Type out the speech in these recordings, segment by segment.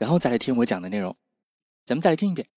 然后再来听我讲的内容。咱们再来听一遍。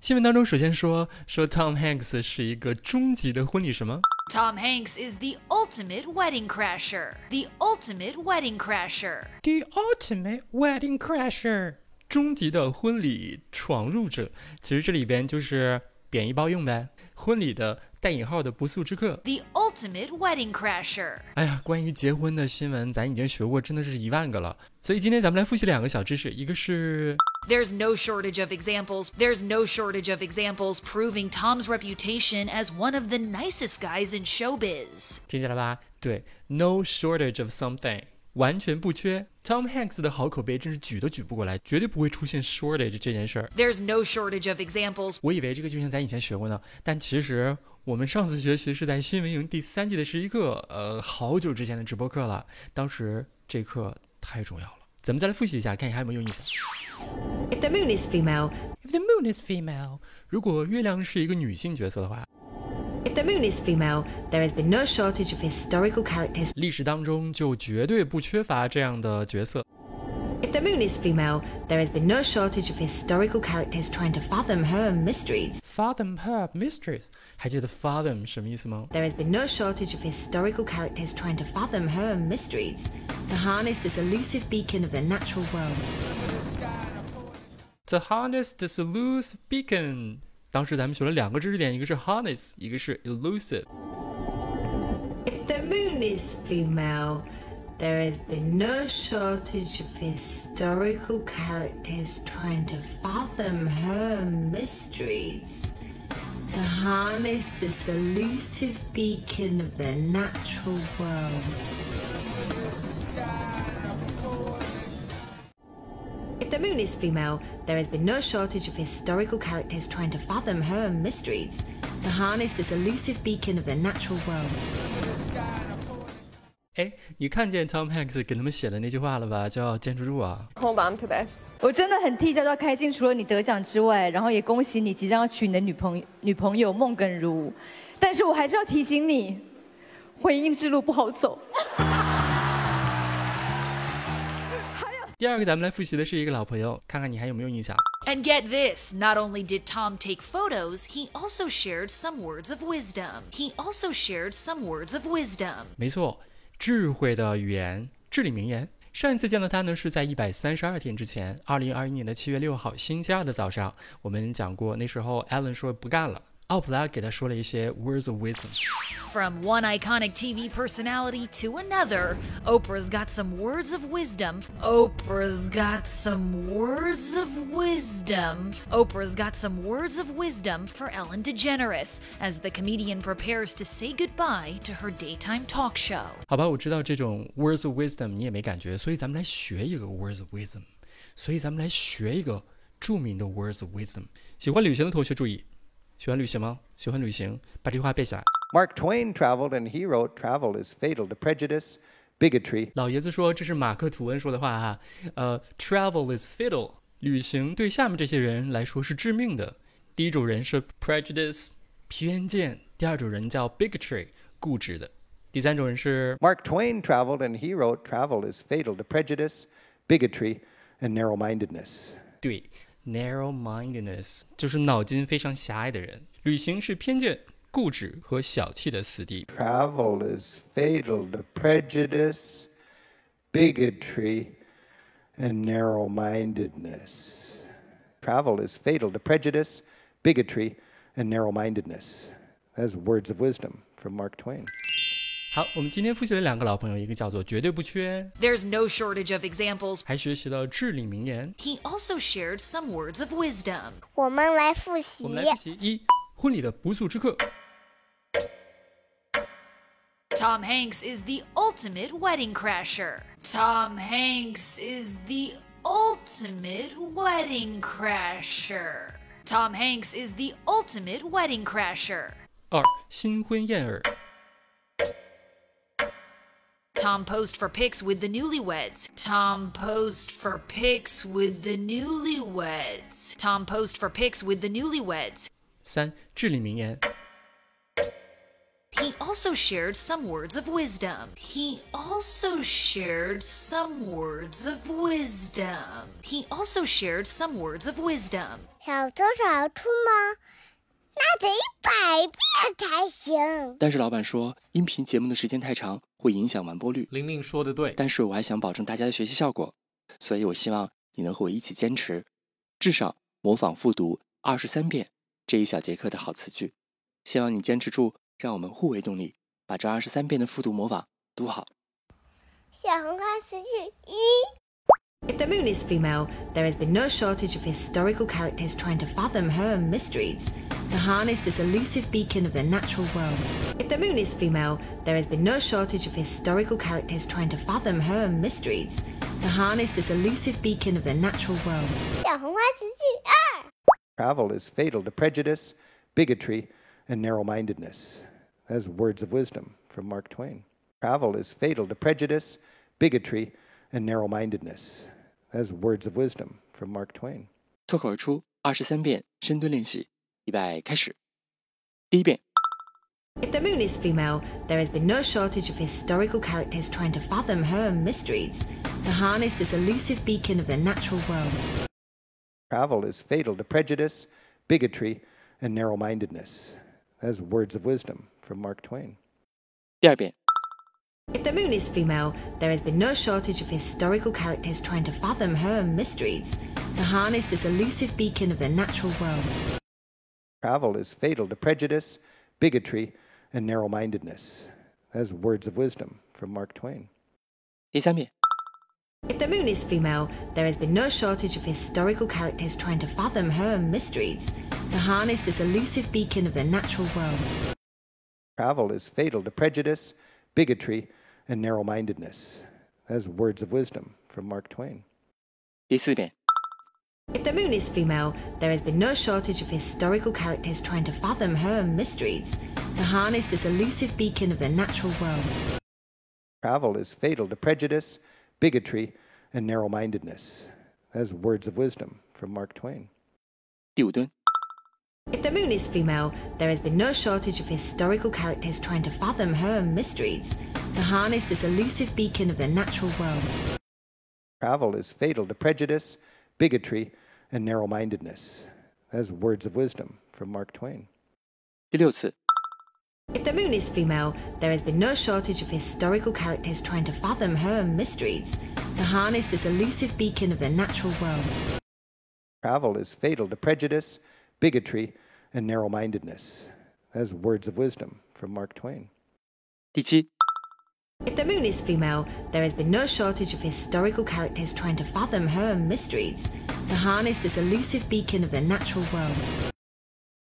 新闻当中首先说说 Tom Hanks 是一个终极的婚礼什么？Tom Hanks is the ultimate wedding crasher. The ultimate wedding crasher. The ultimate wedding crasher. 终极的婚礼闯入者。其实这里边就是贬义包用呗。婚礼的带引号的不速之客，The ultimate wedding crasher。哎呀，关于结婚的新闻，咱已经学过，真的是一万个了。所以今天咱们来复习两个小知识，一个是，There's no shortage of examples. There's no shortage of examples proving Tom's reputation as one of the nicest guys in showbiz。听见了吧？对，no shortage of something。完全不缺，Tom Hanks 的好口碑真是举都举不过来，绝对不会出现 shortage 这件事儿。There's no shortage of examples。我以为这个句型咱以前学过呢，但其实 我们上次学习是在新闻营第三季的十一课，呃，好久之前的直播课了。当时这课太重要了，咱们再来复习一下，看一下有没有意思。If the moon is female, if the moon is female，如果月亮是一个女性角色的话。If the moon is female, there has been no shortage of historical characters. 历史当中就绝对不缺乏这样的角色。If the moon is female, there has been no shortage of historical characters trying to fathom her mysteries. Fathom her mysteries，还记得 fathom 什么意思吗？There has been no shortage of historical characters trying to fathom her mysteries, to harness this elusive beacon of the natural world. To harness this elusive beacon 当时咱们学了两个知识点，一个是 harness，一个是 elusive。If the moon is female, there has been no shortage of historical characters trying to fathom her mysteries. To harness this elusive beacon of the natural world. If the moon is female, there has been no shortage of historical characters trying to fathom her mysteries, to harness this elusive beacon of the natural world. 哎，你看见 Tom Hanks 给他们写的那句话了吧？叫坚持住啊！Hold on to this。我真的很替娇娇开心，除了你得奖之外，然后也恭喜你即将要娶你的女朋女朋友孟耿如。但是我还是要提醒你，婚姻之路不好走。第二个，咱们来复习的是一个老朋友，看看你还有没有印象。And get this, not only did Tom take photos, he also shared some words of wisdom. He also shared some words of wisdom. 没错，智慧的语言，至理名言。上一次见到他呢，是在一百三十二天之前，二零二一年的七月六号星期二的早上。我们讲过，那时候 Alan 说不干了。奥普拉给他说了一些 words of wisdom。From one iconic TV personality to another, Oprah's got some words of wisdom. Oprah's got some words of wisdom. Oprah's got some words of wisdom for Ellen DeGeneres as the comedian prepares to say goodbye to her daytime talk show. 好吧，我知道这种 words of wisdom 你也没感觉，所以咱们来学一个 words of wisdom。所以咱们来学一个着名的 words of wisdom。喜欢旅行的同学注意。 喜欢旅行吗？喜欢旅行，把这句话背下来。Mark Twain traveled and he wrote, "Travel is fatal to prejudice, bigotry." 老爷子说这是马克吐温说的话哈。呃，travel is fatal，旅行对下面这些人来说是致命的。第一种人是 prejudice，偏见；第二种人叫 bigotry，固执的；第三种人是 Mark Twain traveled and he wrote, "Travel is fatal to prejudice, bigotry, and narrow-mindedness." 对。 Narrow-mindedness 就是脑筋非常狭隘的人。旅行是偏见、固执和小气的死地。Travel is fatal to prejudice, bigotry, and narrow-mindedness. Travel is fatal to prejudice, bigotry, and narrow-mindedness. That's words of wisdom from Mark Twain. 好，我们今天复习了两个老朋友，一个叫做绝对不缺，There's no shortage of examples，还学习了至理名言。He also shared some words of wisdom。我们来复习。我们来复习一，婚礼的不速之客。Tom Hanks is the ultimate wedding crasher. Tom Hanks is the ultimate wedding crasher. Tom Hanks is the ultimate wedding crasher. 二、新婚燕尔。Tom posed for pics with the newlyweds. Tom posed for pics with the newlyweds. Tom posed for pics with the newlyweds. 三、至理名言。 He also shared some words of wisdom. He also shared some words of wisdom. He also shared some words of wisdom. 少多少处吗？那得一百遍才行。但是老板说，音频节目的时间太长， 会影响完播率。玲玲说的对，但是我还想保证大家的学习效果，所以我希望你能和我一起坚持，至少模仿复读二十三遍这一小节课的好词句。希望你坚持住，让我们互为动力，把这二十三遍的复读模仿读好。小红花词句一，If the moon is female, there has been no shortage of historical characters trying to fathom her mysteries, to harness this elusive beacon of the natural world. If the moon is female, there has been no shortage of historical characters trying to fathom her mysteries, to harness this elusive beacon of the natural world. 小红花词句二， Travel is fatal to prejudice, bigotry, and narrow mindedness. That's words of wisdom from Mark Twain. Travel is fatal to prejudice, bigotry, and narrow mindedness. That's words of wisdom from Mark Twain. 脱口而出二十三遍深蹲练习，预备开始。第一遍， If the moon is female, there has been no shortage of historical characters trying to fathom her mysteries, to harness this elusive beacon of the natural world. Travel is fatal to prejudice, bigotry, and narrow mindedness. That's words of wisdom from Mark Twain. 第二遍， If the moon is female, there has been no shortage of historical characters trying to fathom her mysteries, to harness this elusive beacon of the natural world. Travel is fatal to prejudice, bigotry, and narrow mindedness. That's words of wisdom from Mark Twain. 第三遍， If the moon is female, there has been no shortage of historical characters trying to fathom her mysteries, to harness this elusive beacon of the natural world. Travel is fatal to prejudice, bigotry, and narrow mindedness. That's words of wisdom from Mark Twain. 第四遍， If the moon is female, there has been no shortage of historical characters trying to fathom her mysteries, to harness this elusive beacon of the natural world. Travel is fatal to prejudice, bigotry, and narrow mindedness. That's words of wisdom from Mark Twain. 第五蹲， If the moon is female, there has been no shortage of historical characters trying to fathom her mysteries, to harness this elusive beacon of the natural world. Travel is fatal to prejudice, bigotry, and narrow mindedness. That's words of wisdom from Mark Twain. 第六次， If the moon is female, there has been no shortage of historical characters trying to fathom her mysteries, to harness this elusive beacon of the natural world. Travel is fatal to prejudice, bigotry, and narrow mindedness. That's words of wisdom from Mark Twain. 第七， If the moon is female, there has been no shortage of historical characters trying to fathom her mysteries, to harness this elusive beacon of the natural world.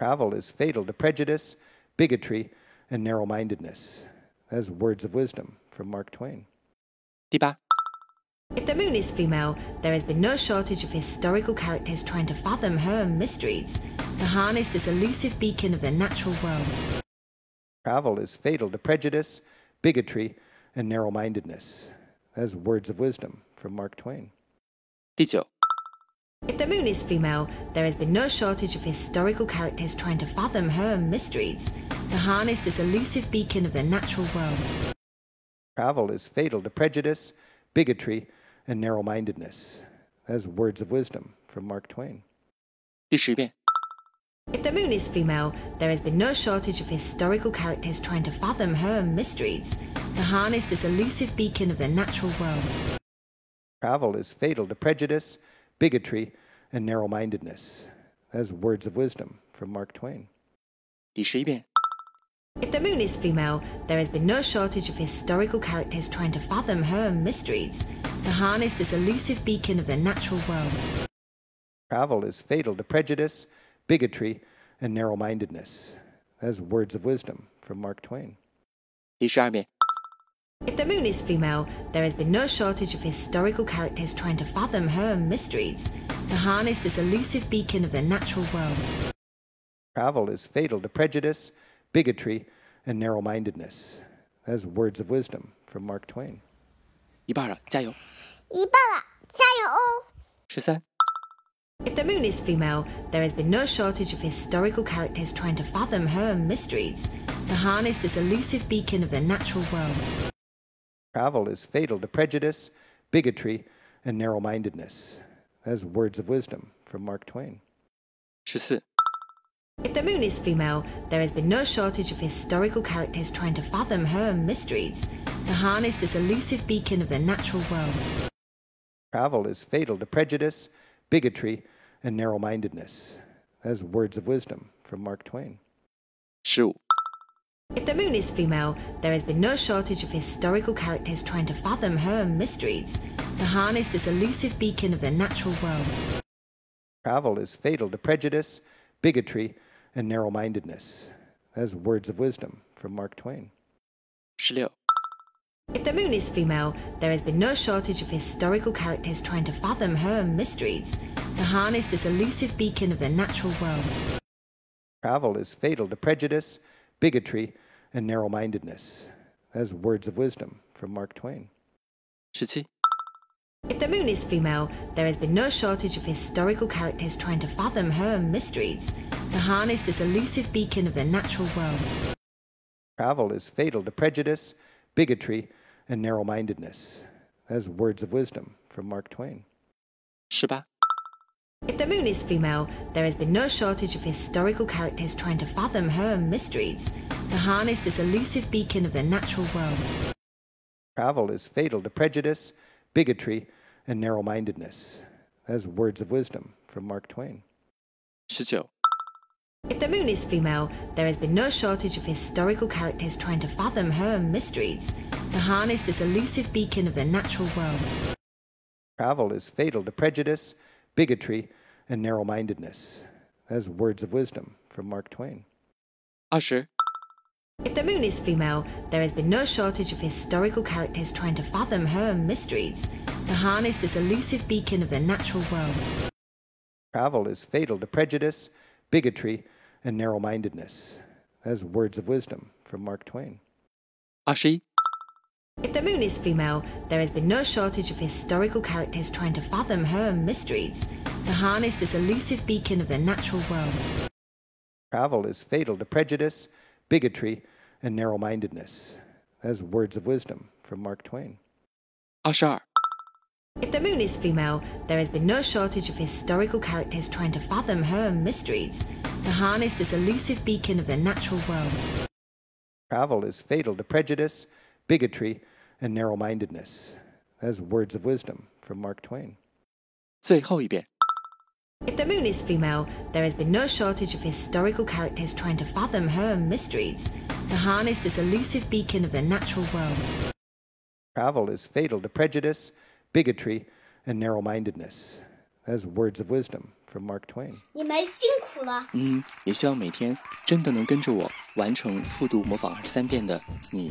Travel is fatal to prejudice, bigotry, and narrow mindedness. That's words of wisdom from Mark Twain. 第八， If the moon is female, there has been no shortage of historical characters trying to fathom her mysteries, to harness this elusive beacon of the natural world. Travel is fatal to prejudice, bigotry, and narrow mindedness. As words of wisdom from Mark Twain. 第九，If the moon is female, there has been no shortage of historical characters trying to fathom her mysteries, to harness this elusive beacon of the natural world. Travel is fatal to prejudice, bigotry, and narrow mindedness. That's words of wisdom from Mark Twain. 第十遍， If the moon is female, there has been no shortage of historical characters trying to fathom her mysteries, to harness this elusive beacon of the natural world. Travel is fatal to prejudice, bigotry, and narrow mindedness. That's words of wisdom from Mark Twain. 第十一遍， If the moon is female, there has been no shortage of historical characters trying to fathom her mysteries, to harness this elusive beacon of the natural world. Travel is fatal to prejudice, bigotry, and narrow mindedness. That's words of wisdom from Mark Twain. 第十二遍， If the moon is female, there has been no shortage of historical characters trying to fathom her mysteries, to harness this elusive beacon of the natural world. Travel is fatal to prejudice, bigotry, and narrow mindedness. That's words of wisdom from Mark Twain. 一半了，加油！一半了，加油哦！十三、 If the moon is female, there has been no shortage of historical characters trying to fathom her mysteries, to harness this elusive beacon of the natural world. Travel is fatal to prejudice, bigotry, and narrow mindedness. That's words of wisdom from Mark Twain. 十四、 If the moon is female, there has been no shortage of historical characters trying to fathom her mysteries, to harness this elusive beacon of the natural world. Travel is fatal to prejudice, bigotry, and narrow mindedness. As words of wisdom from Mark Twain. 十五、If the moon is female, there has been no shortage of historical characters trying to fathom her mysteries, to harness this elusive beacon of the natural world. Travel is fatal to prejudice, bigotry, and narrow mindedness. That's words of wisdom from Mark Twain. If the moon is female, there has been no shortage of historical characters trying to fathom her mysteries, to harness this elusive beacon of the natural world. Travel is fatal to prejudice, bigotry, and narrow mindedness. That's words of wisdom from Mark Twain. Seventeen. If the moon is female, there has been no shortage of historical characters trying to fathom her mysteries, to harness this elusive beacon of the natural world. Travel is fatal to prejudice, bigotry, and narrow mindedness. That's words of wisdom from Mark Twain. 十八、If the moon is female, there has been no shortage of historical characters trying to fathom her mysteries, to harness this elusive beacon of the natural world. Travel is fatal to prejudice, bigotry, and narrow mindedness. As words of wisdom from Mark Twain. 19. If the moon is female, there has been no shortage of historical characters trying to fathom her mysteries, to harness this elusive beacon of the natural world. Travel is fatal to prejudice, bigotry, and narrow mindedness. As words of wisdom from Mark Twain. 20. If the moon is female, there has been no shortage of historical characters trying to fathom her mysteries, to harness this elusive beacon of the natural world. Travel is fatal to prejudice, bigotry, and narrow mindedness. As words of wisdom from Mark Twain. Ashi. If the moon is female, there has been no shortage of historical characters trying to fathom her mysteries, to harness this elusive beacon of the natural world. Travel is fatal to prejudice, bigotry, and narrow mindedness. That's words of wisdom from Mark Twain. 二十二、 If the moon is female, there has been no shortage of historical characters trying to fathom her mysteries, to harness this elusive beacon of the natural world. Travel is fatal to prejudice, bigotry, and narrow mindedness. That's words of wisdom from Mark Twain. 最后一遍。 If the moon is female, there has been no shortage of historical characters trying to fathom her mysteries, to harness this elusive beacon of the natural world. Travel is fatal to prejudice, bigotry, and narrow mindedness. That's words of wisdom from Mark Twain. 你们辛苦了。嗯，也希望每天真的能跟着我完成复读模仿二十三遍的你，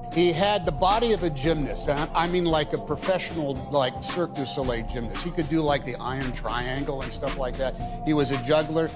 He had the body of a gymnast. and I I mean, like a professional, like Cirque du Soleil gymnast. He could do like the iron triangle and stuff like that. He was a juggler.